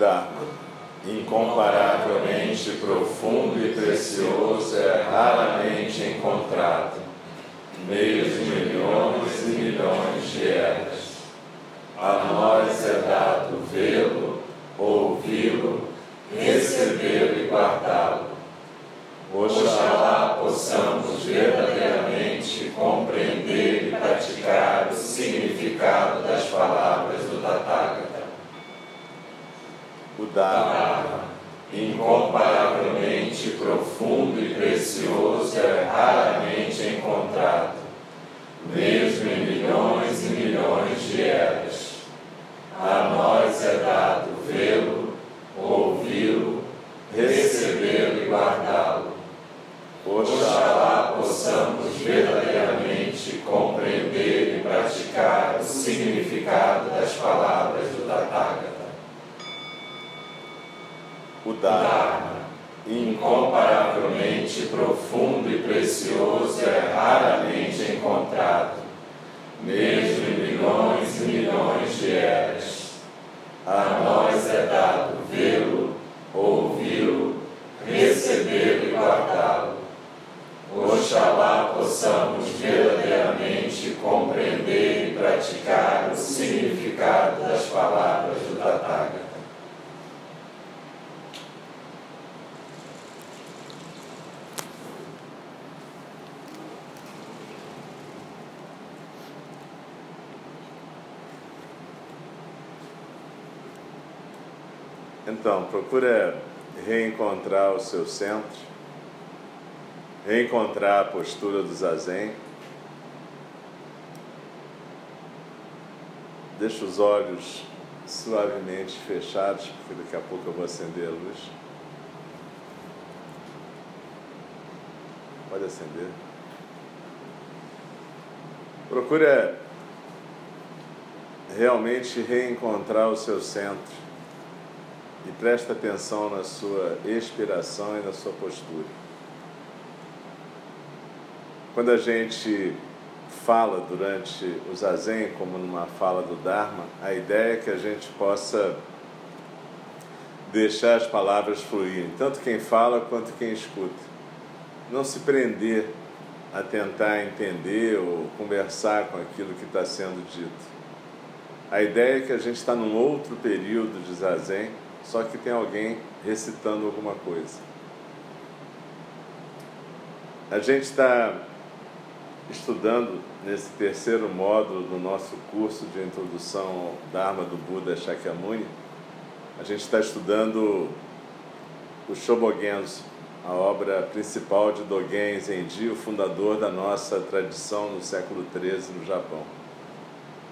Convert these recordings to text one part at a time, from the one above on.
Dharma, incomparavelmente profundo e precioso, é raramente encontrado, meios de milhões e milhões de eras. A nós é dado vê-lo, ouvi-lo, recebê-lo e guardá-lo. Oxalá possamos verdadeiramente compreender e praticar o significado das palavras do Tathagata Dharma, incomparavelmente profundo e precioso, é raramente encontrado, mesmo em milhões e milhões de eras. A nós é dado vê-lo, ouvi-lo, recebê-lo e guardá-lo. Oxalá possamos verdadeiramente compreender e praticar o significado das palavras do Tathagata o Dharma, incomparavelmente profundo e precioso, é raramente encontrado, mesmo em milhões e milhões de eras. A nós é dado vê-lo, ouvi-lo, recebê-lo e guardá-lo. Oxalá possamos verdadeiramente compreender e praticar o significado das palavras do Tathagata. Então, procura reencontrar o seu centro, reencontrar a postura do zazen. Deixa os olhos suavemente fechados, porque daqui a pouco eu vou acender a luz. Pode acender. Procura realmente reencontrar o seu centro e presta atenção na sua expiração e na sua postura. Quando a gente fala durante o zazen, como numa fala do Dharma, a ideia é que a gente possa deixar as palavras fluírem, tanto quem fala quanto quem escuta. Não se prender a tentar entender ou conversar com aquilo que está sendo dito. A ideia é que a gente está num outro período de zazen só que tem alguém recitando alguma coisa. A gente está estudando nesse terceiro módulo do nosso curso de introdução ao Dharma do Buda Shakyamuni. A gente está estudando o Shobogenzo, a obra principal de Dogen Zenji, o fundador da nossa tradição no século XIII no Japão.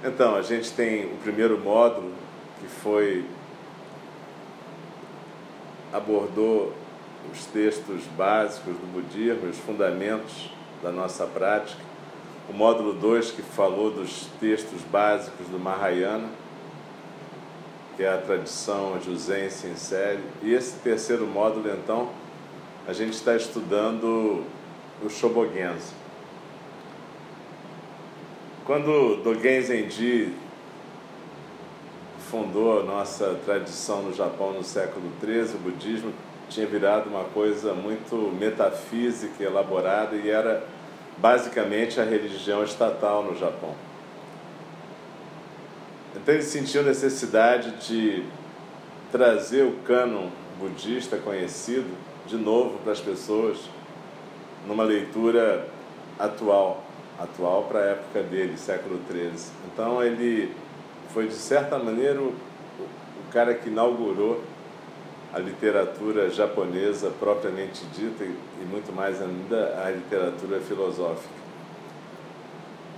Então, a gente tem o primeiro módulo, que foi abordou os textos básicos do budismo, os fundamentos da nossa prática. O módulo 2, que falou dos textos básicos do Mahayana, que é a tradição jusense em série. E esse terceiro módulo, então, a gente está estudando o Shobogenzo. Quando Dogen Zenji fundou a nossa tradição no Japão no século XIII, o budismo tinha virado uma coisa muito metafísica elaborada e era basicamente a religião estatal no Japão. Então ele sentiu necessidade de trazer o cânon budista conhecido de novo para as pessoas numa leitura atual, atual para a época dele, século XIII. Então ele foi, de certa maneira, o, cara que inaugurou a literatura japonesa propriamente dita e, e muito mais ainda a literatura filosófica.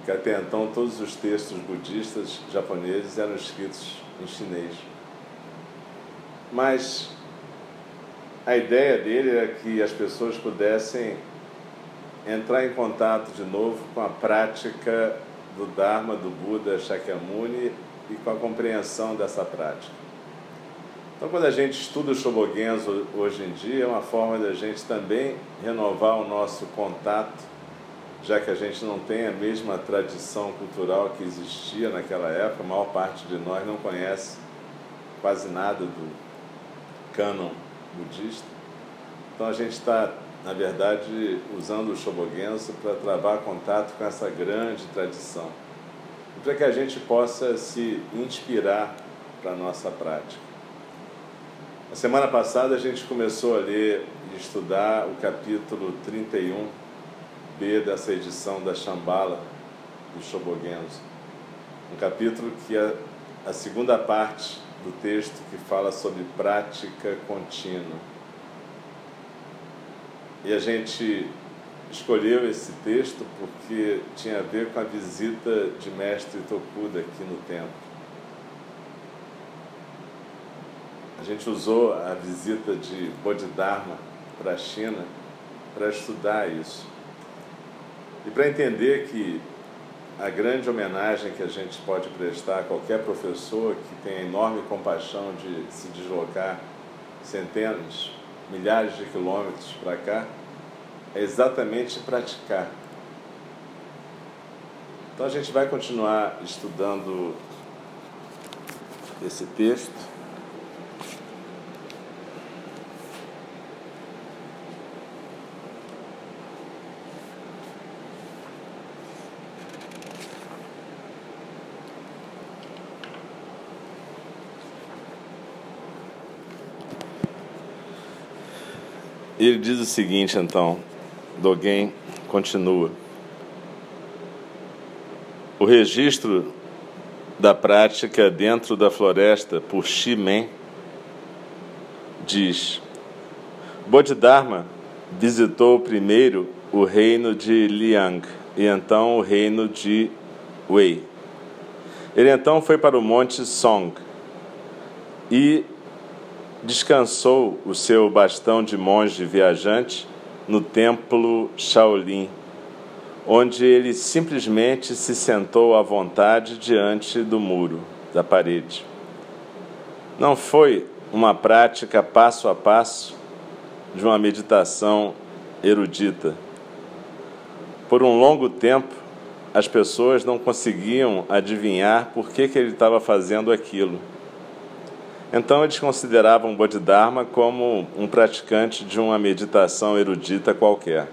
Que até então todos os textos budistas japoneses eram escritos em chinês. Mas a ideia dele era que as pessoas pudessem entrar em contato de novo com a prática do Dharma do Buda Shakyamuni e com a compreensão dessa prática. Então, quando a gente estuda o Shobogenzo hoje em dia, é uma forma da gente também renovar o nosso contato, já que a gente não tem a mesma tradição cultural que existia naquela época, a maior parte de nós não conhece quase nada do, cânon budista. Então a gente está, na verdade, usando o Shobogenzo para travar contato com essa grande tradição. Para que a gente possa se inspirar para a nossa prática. A semana passada a gente começou a ler e estudar o capítulo 31b dessa edição da Shambhala do Shobogenzo. Um capítulo que é a segunda parte do texto que fala sobre prática contínua. E a gente escolheu esse texto porque tinha a ver com a visita de mestre Tokuda aqui no templo. A gente usou a visita de Bodhidharma para a China para estudar isso. E para entender que a grande homenagem que a gente pode prestar a qualquer professor que tem a enorme compaixão de se deslocar centenas, milhares de quilômetros para cá, é exatamente praticar. Então a gente vai continuar estudando esse texto. Ele diz o seguinte, então, Dogen continua. O registro da prática dentro da floresta por Shimen diz: Bodhidharma visitou primeiro o reino de Liang e então o reino de Wei. Ele então foi para o monte Song e descansou o seu bastão de monge viajante no templo Shaolin, onde ele simplesmente se sentou à vontade diante do muro, da parede. Não foi uma prática passo a passo de uma meditação erudita. Por um longo tempo, as pessoas não conseguiam adivinhar por que, que ele estava fazendo aquilo então eles consideravam Bodhidharma como um praticante de uma meditação erudita qualquer.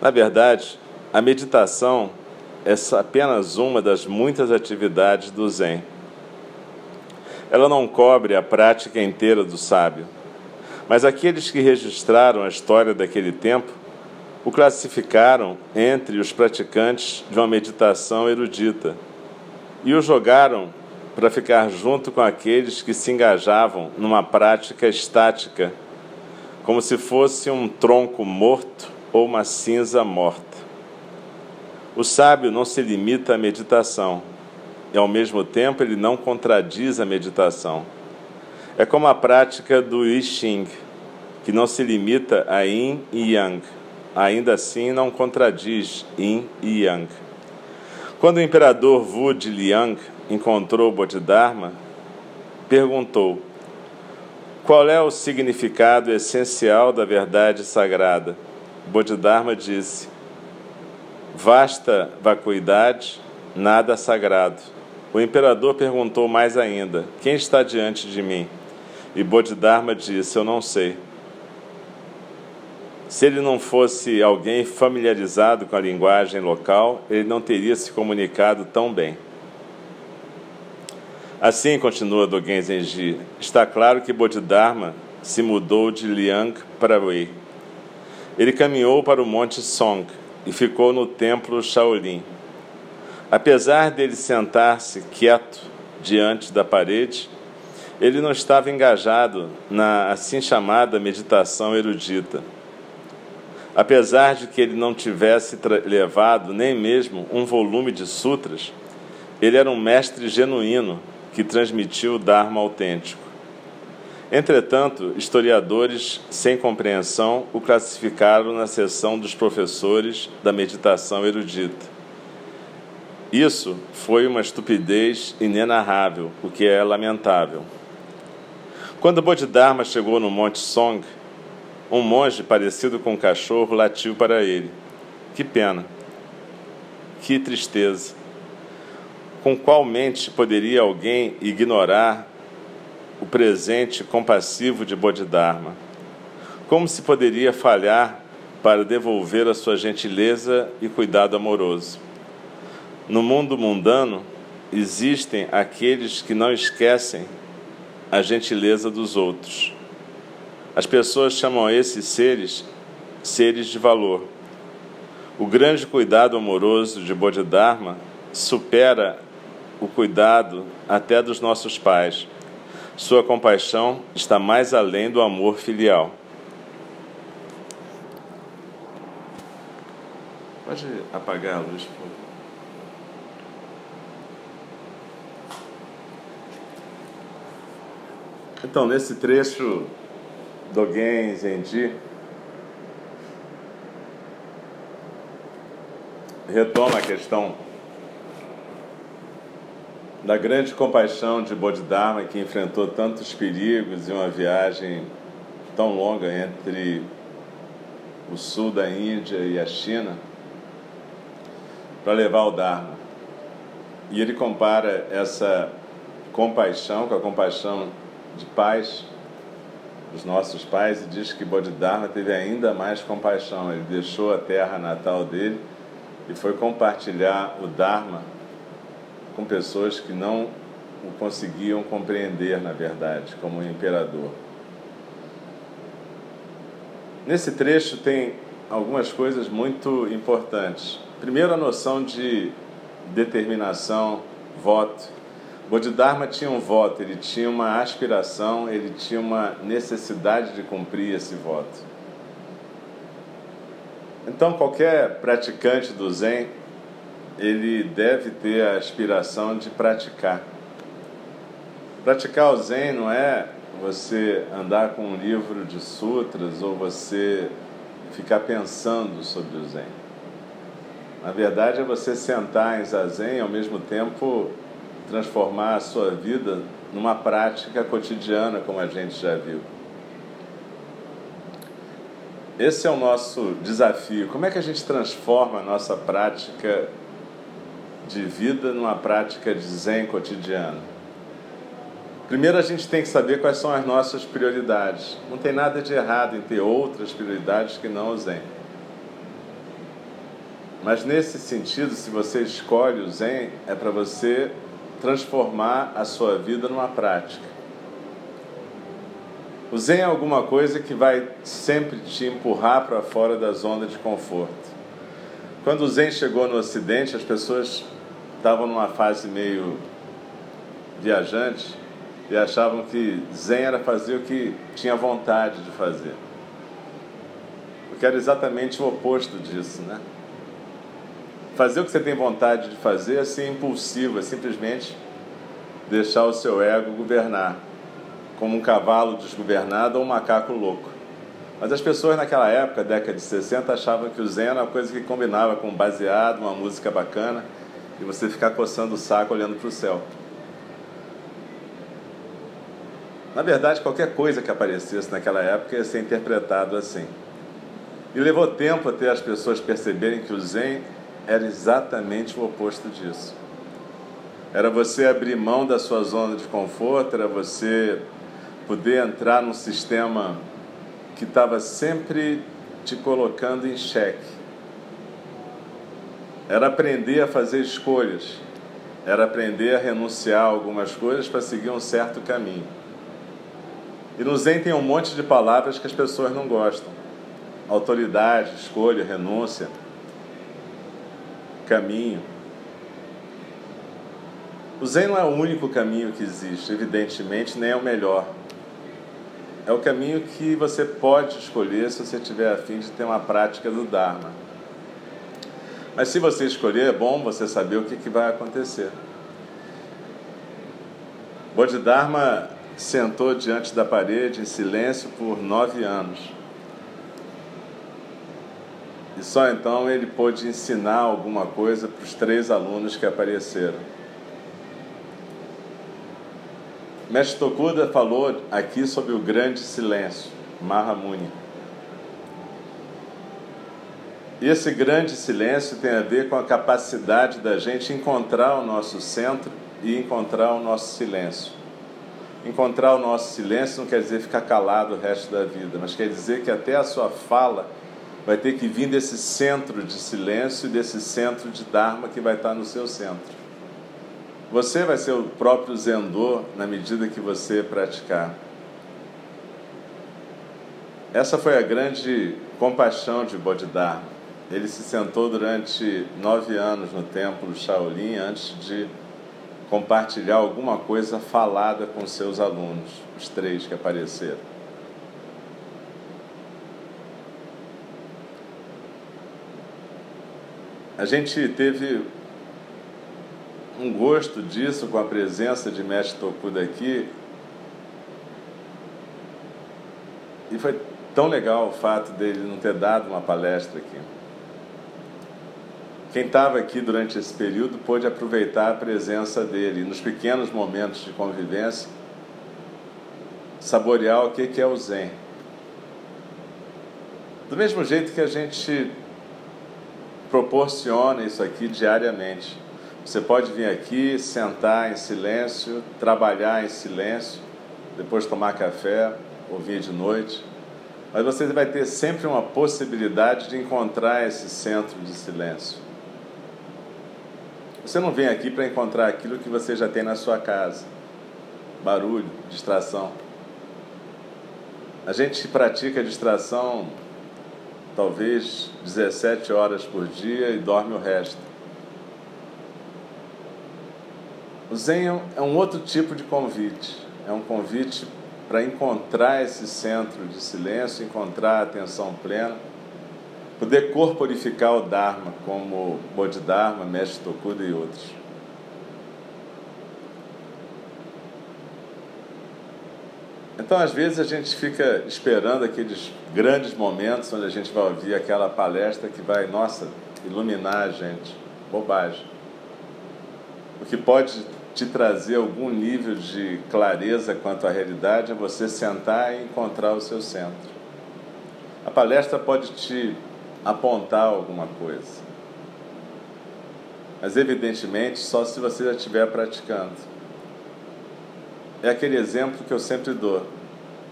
Na verdade, a meditação é apenas uma das muitas atividades do Zen. Ela não cobre a prática inteira do sábio, mas aqueles que registraram a história daquele tempo o classificaram entre os praticantes de uma meditação erudita e o jogaram para ficar junto com aqueles que se engajavam numa prática estática, como se fosse um tronco morto ou uma cinza morta. O sábio não se limita à meditação, e ao mesmo tempo ele não contradiz a meditação. É como a prática do I Ching, que não se limita a Yin e Yang, ainda assim não contradiz Yin e Yang. Quando o imperador Wu de Liang encontrou Bodhidharma, perguntou: Qual é o significado essencial da verdade sagrada? Bodhidharma disse: Vasta vacuidade, nada sagrado. O imperador perguntou mais ainda: Quem está diante de mim? E Bodhidharma disse: Eu não sei. Se ele não fosse alguém familiarizado com a linguagem local, ele não teria se comunicado tão bem. Assim, continua Dogen Zenji, está claro que Bodhidharma se mudou de Liang para Wei. Ele caminhou para o Monte Song e ficou no templo Shaolin. Apesar dele sentar-se quieto diante da parede, ele não estava engajado na assim chamada meditação erudita. Apesar de que ele não tivesse levado nem mesmo um volume de sutras, ele era um mestre genuíno que transmitiu o Dharma autêntico. Entretanto, historiadores sem compreensão o classificaram na seção dos professores da meditação erudita. Isso foi uma estupidez inenarrável, o que é lamentável. Quando Bodhidharma chegou no Monte Song, um monge parecido com um cachorro latiu para ele. Que pena! Que tristeza! Com qual mente poderia alguém ignorar o presente compassivo de Bodhidharma. Como se poderia falhar para devolver a sua gentileza e cuidado amoroso? No mundo mundano, existem aqueles que não esquecem a gentileza dos outros. As pessoas chamam esses seres seres de valor. O grande cuidado amoroso de Bodhidharma supera o cuidado até dos nossos pais. Sua compaixão está mais além do amor filial. Pode apagar a luz, por favor. Então, nesse trecho do Gen Zenji, retoma a questão da grande compaixão de Bodhidharma que enfrentou tantos perigos em uma viagem tão longa entre o sul da Índia e a China para levar o Dharma. E ele compara essa compaixão com a compaixão de pais, dos nossos pais, e diz que Bodhidharma teve ainda mais compaixão. Ele deixou a terra natal dele e foi compartilhar o Dharma com pessoas que não o conseguiam compreender, na verdade, como um imperador. Nesse trecho tem algumas coisas muito importantes. Primeiro, a noção de determinação, voto. Bodhidharma tinha um voto, ele tinha uma aspiração, ele tinha uma necessidade de cumprir esse voto. Então, qualquer praticante do Zen, ele deve ter a aspiração de praticar. Praticar o Zen não é você andar com um livro de sutras ou você ficar pensando sobre o Zen. Na verdade, é você sentar em zazen e ao mesmo tempo transformar a sua vida numa prática cotidiana, como a gente já viu. Esse é o nosso desafio. Como é que a gente transforma a nossa prática de vida numa prática de zen cotidiana? Primeiro a gente tem que saber quais são as nossas prioridades. Não tem nada de errado em ter outras prioridades que não o zen. Mas nesse sentido, se você escolhe o zen, é para você transformar a sua vida numa prática. O Zen é alguma coisa que vai sempre te empurrar para fora da zona de conforto. Quando o Zen chegou no Ocidente, as pessoas estavam numa fase meio viajante e achavam que Zen era fazer o que tinha vontade de fazer. O que era exatamente o oposto disso, né? Fazer o que você tem vontade de fazer é ser impulsivo, é simplesmente deixar o seu ego governar como um cavalo desgovernado ou um macaco louco. Mas as pessoas naquela época, década de 60, achavam que o Zen era uma coisa que combinava com um baseado, uma música bacana e você ficar coçando o saco olhando para o céu. Na verdade, qualquer coisa que aparecesse naquela época ia ser interpretado assim. E levou tempo até as pessoas perceberem que o Zen era exatamente o oposto disso. Era você abrir mão da sua zona de conforto, era você poder entrar num sistema que estava sempre te colocando em xeque. Era aprender a fazer escolhas, era aprender a renunciar a algumas coisas para seguir um certo caminho. E Zen tem um monte de palavras que as pessoas não gostam: autoridade, escolha, renúncia, caminho. O Zen não é o único caminho que existe, evidentemente, nem é o melhor é o caminho que você pode escolher se você tiver a fim de ter uma prática do Dharma. Mas se você escolher, é bom você saber o que, que vai acontecer. Bodhidharma sentou diante da parede em silêncio por nove anos. E só então ele pôde ensinar alguma coisa para os três alunos que apareceram. Mestre Tokuda falou aqui sobre o grande silêncio, Mahamuni. E esse grande silêncio tem a ver com a capacidade da gente encontrar o nosso centro e encontrar o nosso silêncio. Encontrar o nosso silêncio não quer dizer ficar calado o resto da vida, mas quer dizer que até a sua fala vai ter que vir desse centro de silêncio e desse centro de Dharma que vai estar no seu centro. Você vai ser o próprio Zendô na medida que você praticar. Essa foi a grande compaixão de Bodhidharma. Ele se sentou durante nove anos no templo Shaolin antes de compartilhar alguma coisa falada com seus alunos, os três que apareceram. A gente teve um gosto disso com a presença de Mestre Tokuda aqui. E foi tão legal o fato dele não ter dado uma palestra aqui. Quem estava aqui durante esse período pôde aproveitar a presença dele nos pequenos momentos de convivência, saborear o que é o Zen. Do mesmo jeito que a gente proporciona isso aqui diariamente. Você pode vir aqui, sentar em silêncio, trabalhar em silêncio, depois tomar café, ouvir de noite. Mas você vai ter sempre uma possibilidade de encontrar esse centro de silêncio. Você não vem aqui para encontrar aquilo que você já tem na sua casa: barulho, distração. A gente pratica distração talvez 17 horas por dia e dorme o resto. O Zen é um outro tipo de convite. É um convite para encontrar esse centro de silêncio, encontrar a atenção plena poder corporificar o Dharma, como Bodhidharma, Mestre Tokuda e outros. Então, às vezes, a gente fica esperando aqueles grandes momentos onde a gente vai ouvir aquela palestra que vai, nossa, iluminar a gente. Bobagem. O que pode te trazer algum nível de clareza quanto à realidade é você sentar e encontrar o seu centro. A palestra pode te apontar alguma coisa. Mas, evidentemente, só se você já estiver praticando. É aquele exemplo que eu sempre dou.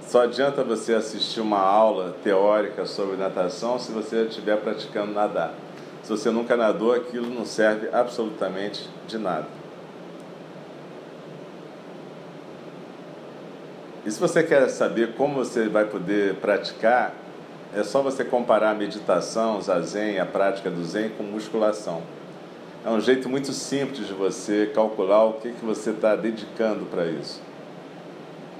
Só adianta você assistir uma aula teórica sobre natação se você já estiver praticando nadar. Se você nunca nadou, aquilo não serve absolutamente de nada. E se você quer saber como você vai poder praticar, é só você comparar a meditação, zazen, a prática do zen com musculação. É um jeito muito simples de você calcular o que, que você está dedicando para isso.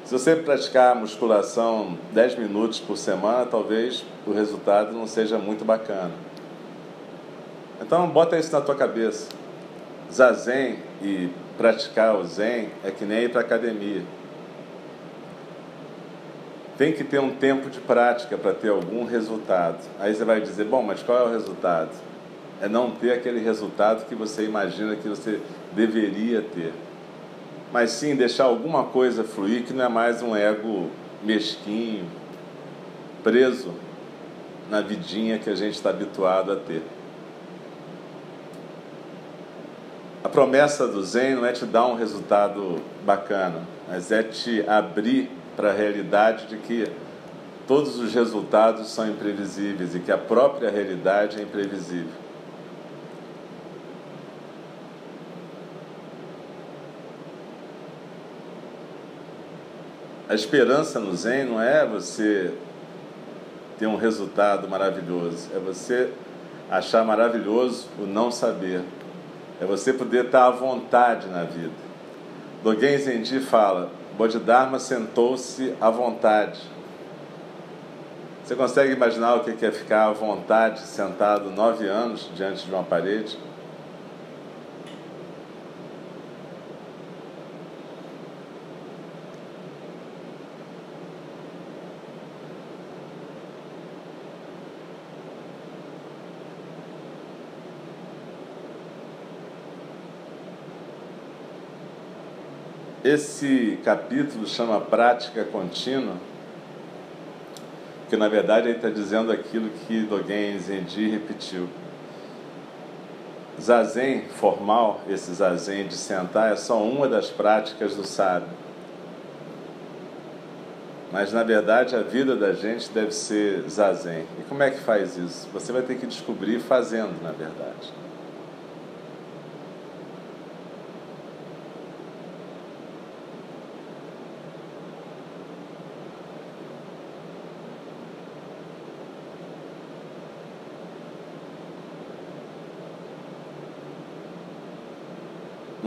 Se você praticar musculação 10 minutos por semana, talvez o resultado não seja muito bacana. Então, bota isso na tua cabeça. Zazen e praticar o zen é que nem ir para academia tem que ter um tempo de prática para ter algum resultado. Aí você vai dizer, bom, mas qual é o resultado? É não ter aquele resultado que você imagina que você deveria ter. Mas sim deixar alguma coisa fluir que não é mais um ego mesquinho, preso na vidinha que a gente está habituado a ter. A promessa do Zen não é te dar um resultado bacana, mas é te abrir para a realidade de que todos os resultados são imprevisíveis e que a própria realidade é imprevisível. A esperança no Zen não é você ter um resultado maravilhoso, é você achar maravilhoso o não saber, é você poder estar à vontade na vida. Dogen Zenji fala: Bodhidharma sentou-se à vontade. Você consegue imaginar o que é ficar à vontade, sentado nove anos diante de uma parede? Esse capítulo chama Prática Contínua, que na verdade ele está dizendo aquilo que Dogen Zenji repetiu. Zazen formal, esse zazen de sentar, é só uma das práticas do sábio. Mas na verdade a vida da gente deve ser zazen. E como é que faz isso? Você vai ter que descobrir fazendo, na verdade.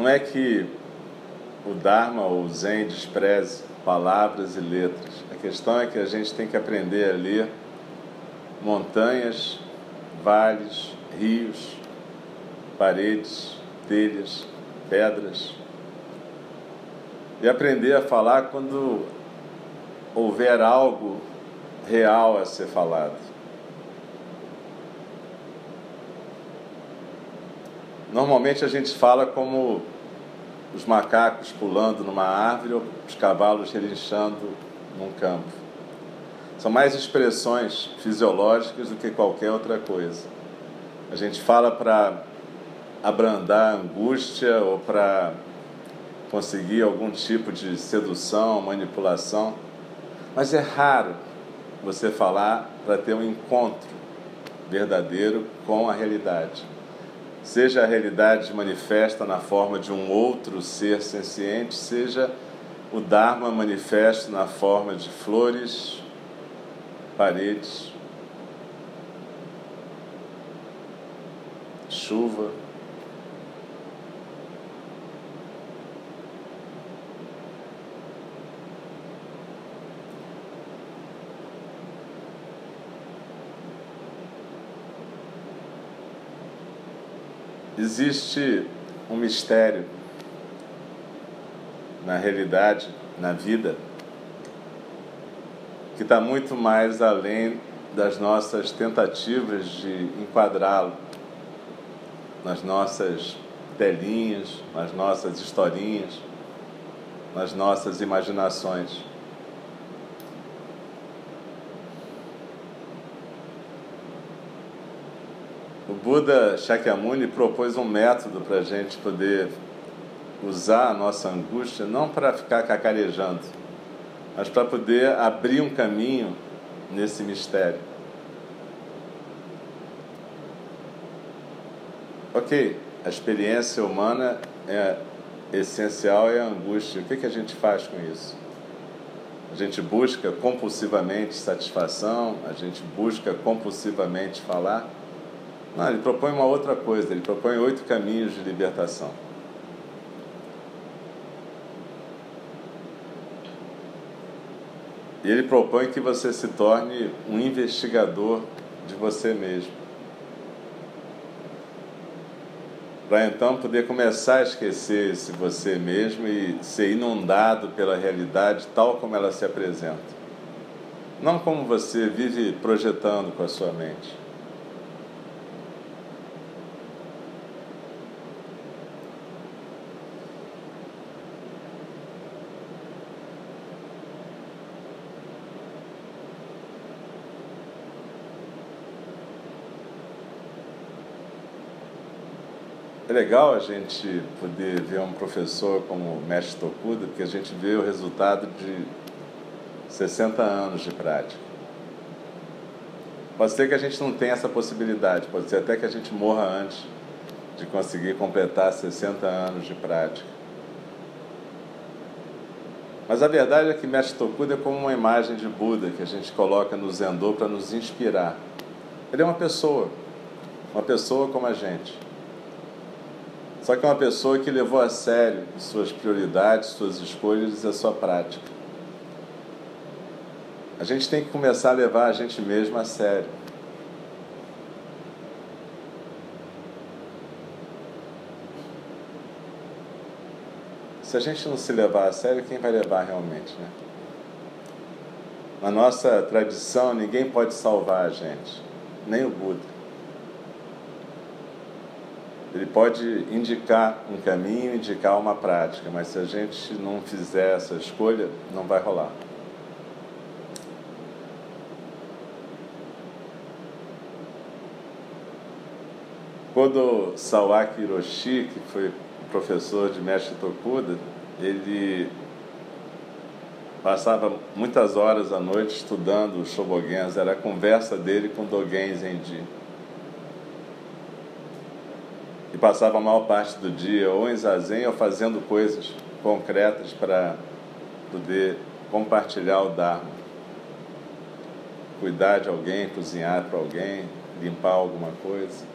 Não é que o Dharma ou o Zen despreze palavras e letras. A questão é que a gente tem que aprender a ler montanhas, vales, rios, paredes, telhas, pedras. E aprender a falar quando houver algo real a ser falado. Normalmente a gente fala como os macacos pulando numa árvore ou os cavalos relinchando num campo. São mais expressões fisiológicas do que qualquer outra coisa. A gente fala para abrandar a angústia ou para conseguir algum tipo de sedução, manipulação, mas é raro você falar para ter um encontro verdadeiro com a realidade seja a realidade manifesta na forma de um outro ser senciente, seja o Dharma manifesto na forma de flores, paredes, chuva. Existe um mistério na realidade, na vida, que está muito mais além das nossas tentativas de enquadrá-lo nas nossas telinhas, nas nossas historinhas, nas nossas imaginações. Buda Shakyamuni propôs um método para a gente poder usar a nossa angústia não para ficar cacarejando, mas para poder abrir um caminho nesse mistério. Ok, a experiência humana é essencial é a angústia. O que, que a gente faz com isso? A gente busca compulsivamente satisfação, a gente busca compulsivamente falar. Não, ele propõe uma outra coisa, ele propõe oito caminhos de libertação. E ele propõe que você se torne um investigador de você mesmo. Para então poder começar a esquecer-se você mesmo e ser inundado pela realidade tal como ela se apresenta. Não como você vive projetando com a sua mente. É legal a gente poder ver um professor como o mestre Tokuda, porque a gente vê o resultado de 60 anos de prática. Pode ser que a gente não tenha essa possibilidade, pode ser até que a gente morra antes de conseguir completar 60 anos de prática. Mas a verdade é que Mestre Tokuda é como uma imagem de Buda que a gente coloca no Zendô para nos inspirar. Ele é uma pessoa, uma pessoa como a gente. Só que é uma pessoa que levou a sério suas prioridades, suas escolhas e a sua prática. A gente tem que começar a levar a gente mesmo a sério. Se a gente não se levar a sério, quem vai levar realmente, né? Na nossa tradição, ninguém pode salvar a gente, nem o Buda. Ele pode indicar um caminho, indicar uma prática, mas se a gente não fizer essa escolha, não vai rolar. Quando Sawaki Hiroshi, que foi professor de mestre Tokuda, ele passava muitas horas à noite estudando o Shobogenzo, era a conversa dele com Dogen Zenji. E passava a maior parte do dia ou em zazen ou fazendo coisas concretas para poder compartilhar o Dharma. Cuidar de alguém, cozinhar para alguém, limpar alguma coisa.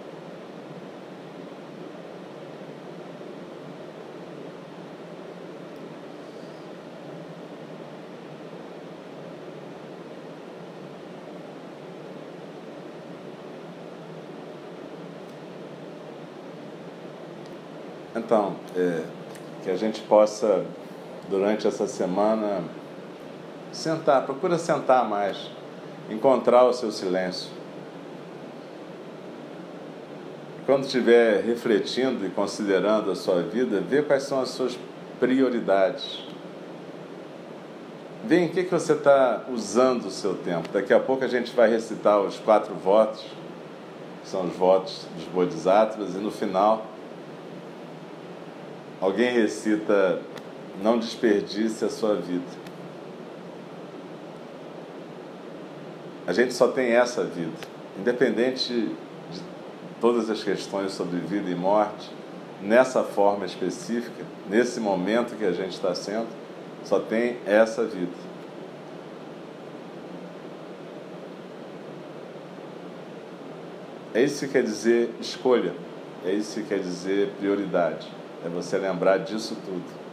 Então, é, que a gente possa, durante essa semana, sentar, procura sentar mais, encontrar o seu silêncio. Quando estiver refletindo e considerando a sua vida, vê quais são as suas prioridades. Vê em que, que você está usando o seu tempo. Daqui a pouco a gente vai recitar os quatro votos, que são os votos dos Bodhisattvas, e no final Alguém recita: Não desperdice a sua vida. A gente só tem essa vida. Independente de todas as questões sobre vida e morte, nessa forma específica, nesse momento que a gente está sendo, só tem essa vida. É isso que quer dizer escolha, é isso que quer dizer prioridade. É você lembrar disso tudo.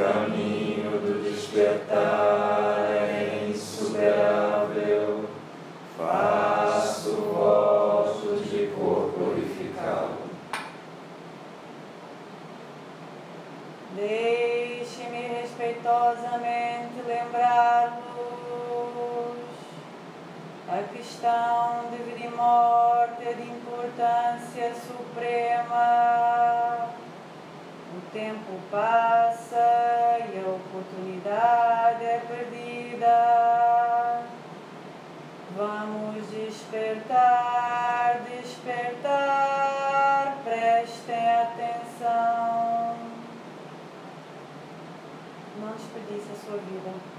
Caminho do despertar atenção.